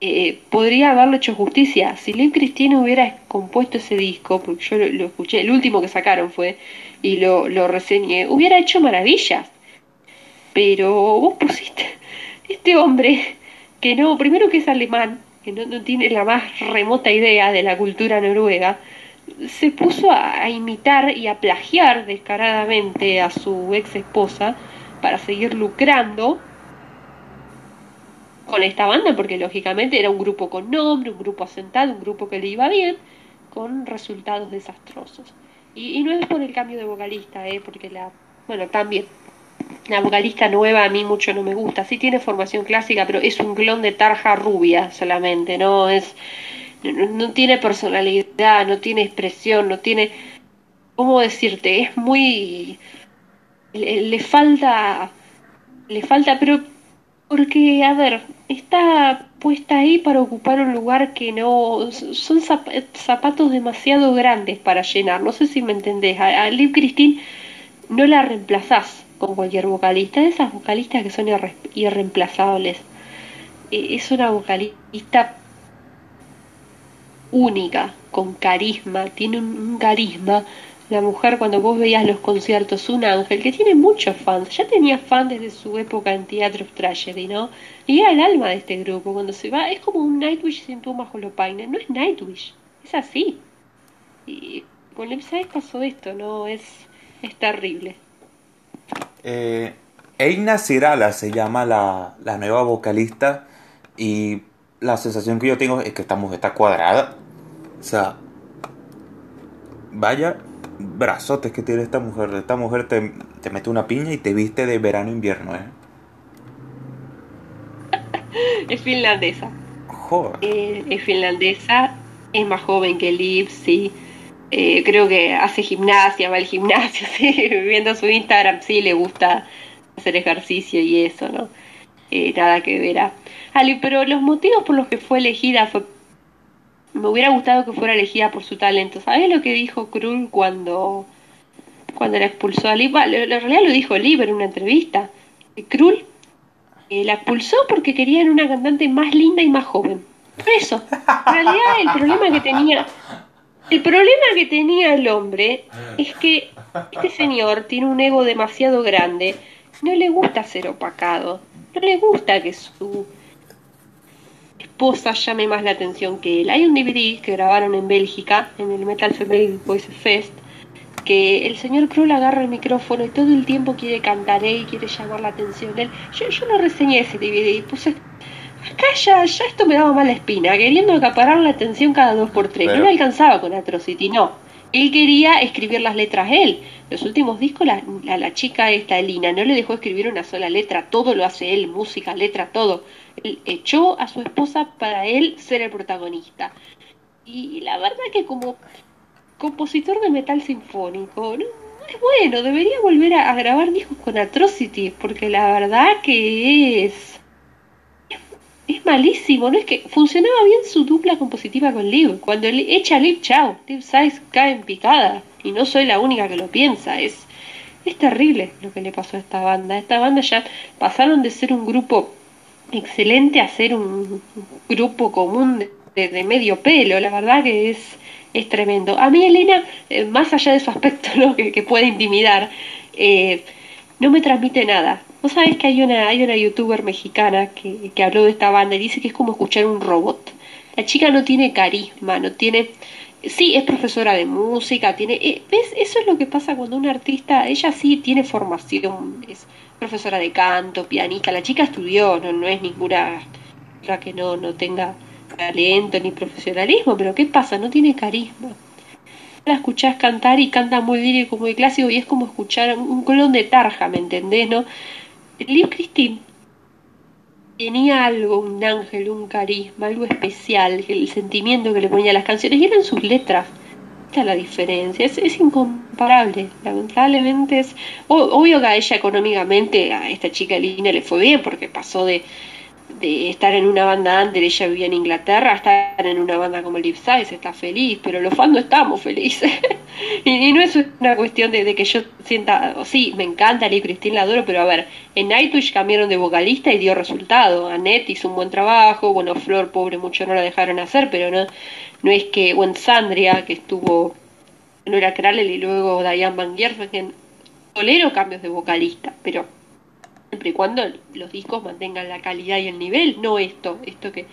eh, podría haberle hecho justicia. Si Liv Christine hubiera compuesto ese disco, porque yo lo, escuché, el último que sacaron fue, y lo, lo reseñé, hubiera hecho maravillas. Pero vos pusiste, [laughs] este hombre que no, primero que es alemán, que no, tiene la más remota idea de la cultura noruega, se puso a, imitar y a plagiar descaradamente a su ex esposa para seguir lucrando con esta banda, porque lógicamente era un grupo con nombre, un grupo asentado, un grupo que le iba bien, con resultados desastrosos. Y, y no es por el cambio de vocalista, ¿eh? porque la, bueno, también la vocalista nueva a mí mucho no me gusta. Sí tiene formación clásica, pero es un clon de tarja rubia solamente, no es no, tiene personalidad, no tiene expresión, no tiene cómo decirte, es muy le, falta le falta pero porque a ver, está puesta ahí para ocupar un lugar que no son zapatos demasiado grandes para llenar. No sé si me entendés. A, a Liv Christine no la reemplazás con cualquier vocalista, esas vocalistas que son irreemplazables. E, es una vocalista única, con carisma, tiene un, carisma. La mujer cuando vos veías los conciertos, un ángel que tiene muchos fans, ya tenía fans desde su época en Theatre of Tragedy, ¿no? Y era el alma de este grupo, cuando se va, es como un Nightwish sin Thomas Holopainen, no es Nightwish, es así. Y con Lepside pasó esto, ¿no? Es, es terrible. Eh, Eina Sirala se llama la, nueva vocalista y la sensación que yo tengo es que esta mujer está cuadrada. O sea, vaya brazotes que tiene esta mujer. Esta mujer te, mete una piña y te viste de verano-invierno, ¿eh? [laughs] es finlandesa. Eh, es finlandesa, es más joven que Liv, sí. Eh, creo que hace gimnasia, va al gimnasio, [laughs] ¿sí? viendo su Instagram, sí, le gusta hacer ejercicio y eso, ¿no? Eh, nada que verá. Ali, pero los motivos por los que fue elegida fue... Me hubiera gustado que fuera elegida por su talento. ¿Sabes lo que dijo Krull cuando, cuando la expulsó a Liv? en realidad lo dijo Liv en una entrevista. Krull eh, la expulsó porque querían una cantante más linda y más joven. Por eso. En realidad el problema que tenía el problema que tenía el hombre es que este señor tiene un ego demasiado grande, no le gusta ser opacado, no le gusta que su esposa llame más la atención que él. Hay un DVD que grabaron en Bélgica, en el Metal Family Voice Fest, que el señor Krull agarra el micrófono y todo el tiempo quiere cantar y quiere llamar la atención de él. Yo, yo no reseñé ese DVD puse acá ya, ya esto me daba mala espina, queriendo acaparar la atención cada dos por tres. No le alcanzaba con Atrocity, no. Él quería escribir las letras él. Los últimos discos, la, la, chica esta, Lina, no le dejó escribir una sola letra. Todo lo hace él, música, letra, todo. Él echó a su esposa para él ser el protagonista. Y la verdad que como compositor de metal sinfónico, no, es bueno, debería volver a grabar discos con Atrocity, porque la verdad que es es malísimo, no es que funcionaba bien su dupla compositiva con Liv. Cuando echa a chao, Liv Size cae en picada. Y no soy la única que lo piensa. Es, es terrible lo que le pasó a esta banda. Esta banda ya pasaron de ser un grupo excelente a ser un grupo común de, medio pelo, la verdad que es, es tremendo. A mí Elena, eh, más allá de su aspecto [laughs] ¿no? que, puede intimidar, eh, no me transmite nada. Vos sabés que hay una, hay una youtuber mexicana que, que habló de esta banda y dice que es como escuchar un robot. La chica no tiene carisma, no tiene... Sí, es profesora de música, tiene... Eh, ¿Ves? Eso es lo que pasa cuando un artista, ella sí tiene formación, es profesora de canto, pianista, la chica estudió, no, no es ninguna la que no, no tenga talento ni profesionalismo, pero ¿qué pasa? No tiene carisma. La escuchás cantar y canta muy lírico, muy clásico y es como escuchar un clon de Tarja, ¿me entendés? ¿no? Liv Christine tenía algo, un ángel, un carisma, algo especial, el sentimiento que le ponía las canciones y eran sus letras. Esta es la diferencia, es, es incomparable. Lamentablemente es. obvio que a ella económicamente, a esta chica Lina le fue bien porque pasó de de estar en una banda under, ella vivía en Inglaterra, estar en una banda como Liv Size, está feliz, pero los fans no estamos felices. [laughs] y, no es una cuestión de, que yo sienta, o sí, me encanta Liv Christine, la adoro, pero a ver, en Nightwish cambiaron de vocalista y dio resultado. Annette hizo un buen trabajo, bueno, Flor, pobre, mucho no la dejaron hacer, pero no, no es que, o en Sandria, que estuvo, no era Kralel y luego Diane Van Giersbergen, tolero cambios de vocalista, pero siempre y cuando los discos mantengan la calidad y el nivel, no esto, esto que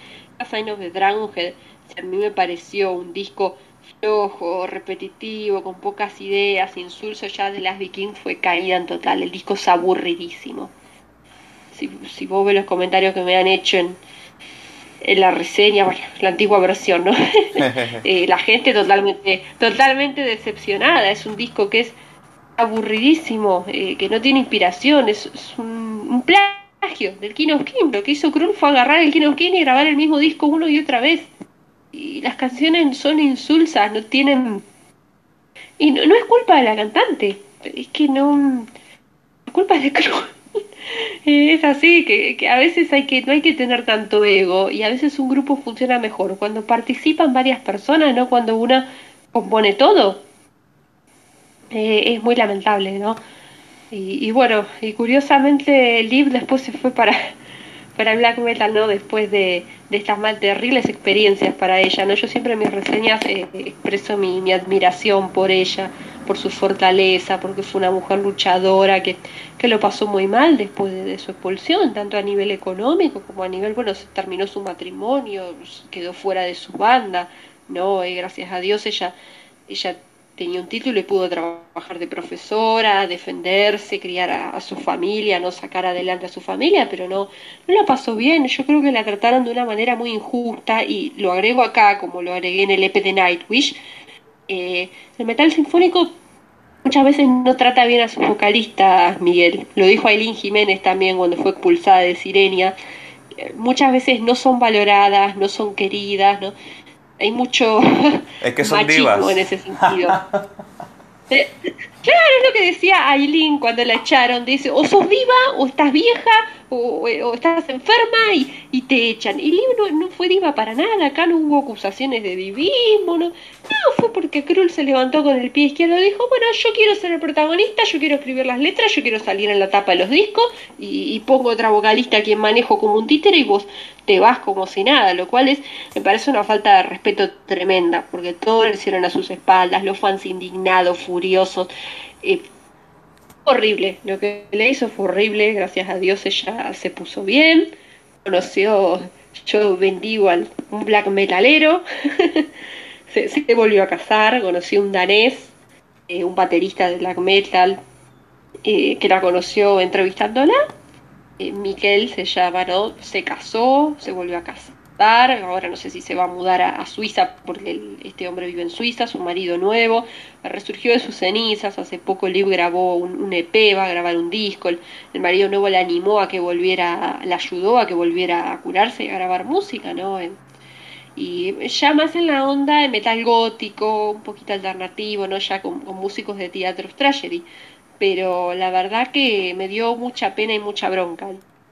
Sign of the Dragonhead, a mí me pareció un disco flojo, repetitivo, con pocas ideas, insulso ya de las Vikings fue caída en total, el disco es aburridísimo. Si, si vos ves los comentarios que me han hecho en, en la reseña, bueno, la antigua versión, ¿no? [laughs] Eh, la gente totalmente, totalmente decepcionada, es un disco que es aburridísimo, eh, que no tiene inspiración, es, un, plagio del King of King. Lo que hizo Krull fue agarrar el King of King y grabar el mismo disco una y otra vez. Y las canciones son insulsas, no tienen... Y no, es culpa de la cantante, es que no... Es culpa de Krull. [laughs] es así, que, que, a veces hay que, no hay que tener tanto ego y a veces un grupo funciona mejor cuando participan varias personas, no cuando una compone todo. Eh, es muy lamentable, ¿no? Y, bueno, y curiosamente Liv después se fue para, [laughs] para Black Metal, ¿no? Después de, estas mal terribles experiencias para ella, ¿no? Yo siempre en mis reseñas eh, expreso mi, mi, admiración por ella, por su fortaleza, porque fue una mujer luchadora que, que lo pasó muy mal después de, su expulsión, tanto a nivel económico como a nivel, bueno, se terminó su matrimonio, quedó fuera de su banda, ¿no? Y gracias a Dios ella, ella tenía un título y pudo trabajar de profesora, defenderse, criar a, su familia, no sacar adelante a su familia, pero no, no la pasó bien. Yo creo que la trataron de una manera muy injusta y lo agrego acá, como lo agregué en el EP de Nightwish. Eh, el metal sinfónico muchas veces no trata bien a sus vocalistas, Miguel. Lo dijo Aileen Jiménez también cuando fue expulsada de Sirenia. Eh, muchas veces no son valoradas, no son queridas, ¿no? Hay mucho [laughs] es que son machismo en ese sentido. [laughs] Claro, es lo que decía Aileen cuando la echaron. Dice, o sos viva, o estás vieja, o, estás enferma y, y, te echan. Y Liv no, fue diva para nada. Acá no hubo acusaciones de divismo. No, no fue porque Krull se levantó con el pie izquierdo y dijo, bueno, yo quiero ser el protagonista, yo quiero escribir las letras, yo quiero salir en la tapa de los discos y, y pongo otra vocalista a quien manejo como un títere y vos te vas como si nada, lo cual es, me parece una falta de respeto tremenda, porque todo lo hicieron a sus espaldas, los fans indignados, furiosos, eh, horrible, lo que le hizo fue horrible, gracias a Dios ella se puso bien, conoció, yo bendigo al un black metalero, [laughs] se, volvió a casar, conoció un danés, eh, un baterista de black metal, eh, que la conoció entrevistándola eh, Miquel se llama. Se casó, se volvió a casar, ahora no sé si se va a mudar a, Suiza porque este hombre vive en Suiza, su marido nuevo, resurgió de sus cenizas, hace poco Liv grabó un, EP, va a grabar un disco, el, marido nuevo le animó a que volviera, le ayudó a que volviera a curarse y a grabar música, ¿no? y ya más en la onda de metal gótico, un poquito alternativo, ¿no? Ya con, con músicos de teatro tragedy pero la verdad que me dio mucha pena y mucha bronca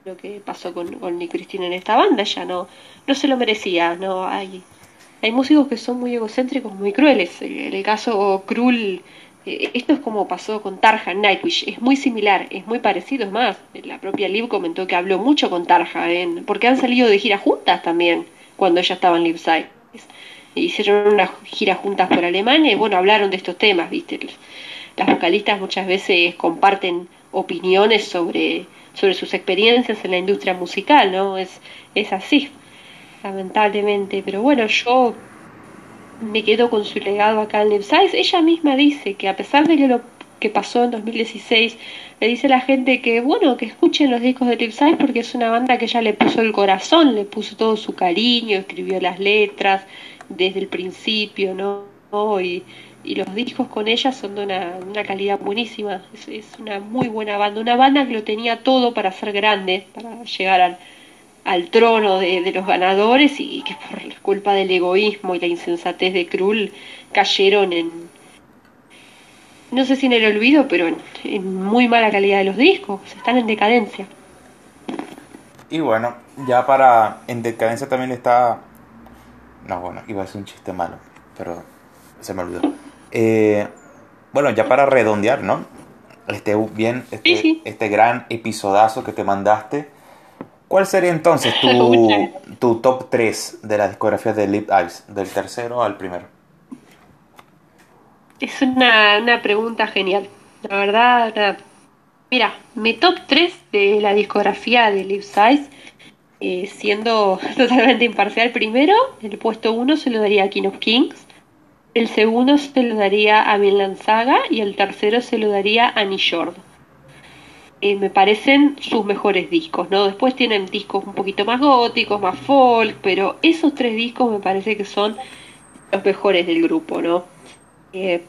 lo que pasó con, con Nick Cristina en esta banda, ya no, no se lo merecía, no hay, hay músicos que son muy egocéntricos, muy crueles, en el caso Krull, eh, esto es como pasó con Tarja en Nightwish, es muy similar, es muy parecido, es más, la propia Liv comentó que habló mucho con Tarja, porque han salido de gira juntas también, cuando ella estaba en Liveside. Hicieron una gira juntas por Alemania y bueno, hablaron de estos temas, ¿viste? Las vocalistas muchas veces comparten opiniones sobre, sobre sus experiencias en la industria musical, ¿no? Es, es así, lamentablemente. Pero bueno, yo me quedo con su legado acá en Size. Ella misma dice que a pesar de lo que pasó en 2016, le dice a la gente que, bueno, que escuchen los discos de Size porque es una banda que ella le puso el corazón, le puso todo su cariño, escribió las letras desde el principio, ¿no? Y, y los discos con ella son de una, calidad buenísima. Es, una muy buena banda, una banda que lo tenía todo para ser grande, para llegar al, al trono de, de, los ganadores y que por culpa del egoísmo y la insensatez de Krull cayeron en, no sé si en el olvido, pero en, en muy mala calidad de los discos, están en decadencia. Y bueno, ya para, en decadencia también está, no bueno, iba a ser un chiste malo, pero se me olvidó. Eh, bueno, ya para redondear, ¿no? Este bien, este, Sí, sí. este gran episodazo que te mandaste. ¿Cuál sería entonces [laughs] tu, tu top 3 de la discografía de Lip Eyes? Del tercero al primero. Es una, una pregunta genial. La verdad, la- mira, mi top 3 de la discografía de Live Size, eh, siendo [laughs] totalmente imparcial, primero, el puesto 1 se lo daría a King of Kings, el segundo se lo daría a Vinland Saga y el tercero se lo daría a Nishord. Eh, me parecen sus mejores discos, ¿no? Después tienen discos un poquito más góticos, más folk, pero esos tres discos me parece que son los mejores del grupo, ¿no? Eh,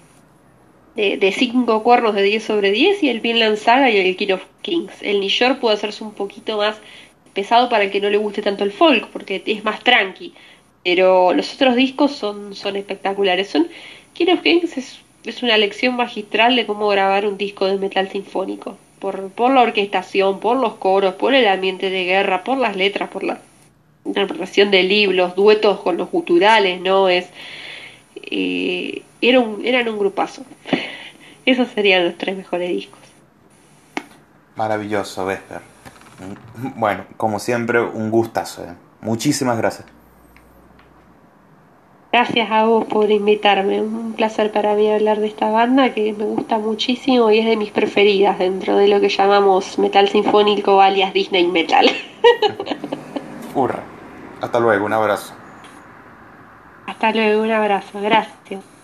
de, de cinco cuernos de 10 sobre 10 y el Vinland Saga y el King of Kings. El York puede hacerse un poquito más pesado para el que no le guste tanto el folk, porque es más tranqui. Pero los otros discos son, son espectaculares. Son, King of Kings es, es una lección magistral de cómo grabar un disco de metal sinfónico. Por, por la orquestación, por los coros, por el ambiente de guerra, por las letras, por la interpretación de libros, duetos con los guturales, ¿no? Es, eh, eran un grupazo. [laughs] Esos serían los tres mejores discos. Maravilloso, Vesper. Bueno, como siempre, un gustazo. ¿eh? Muchísimas gracias. Gracias a vos por invitarme. Un placer para mí hablar de esta banda que me gusta muchísimo y es de mis preferidas dentro de lo que llamamos metal sinfónico alias Disney Metal. [laughs] Hurra. Hasta luego, un abrazo. Hasta luego, un abrazo. Gracias.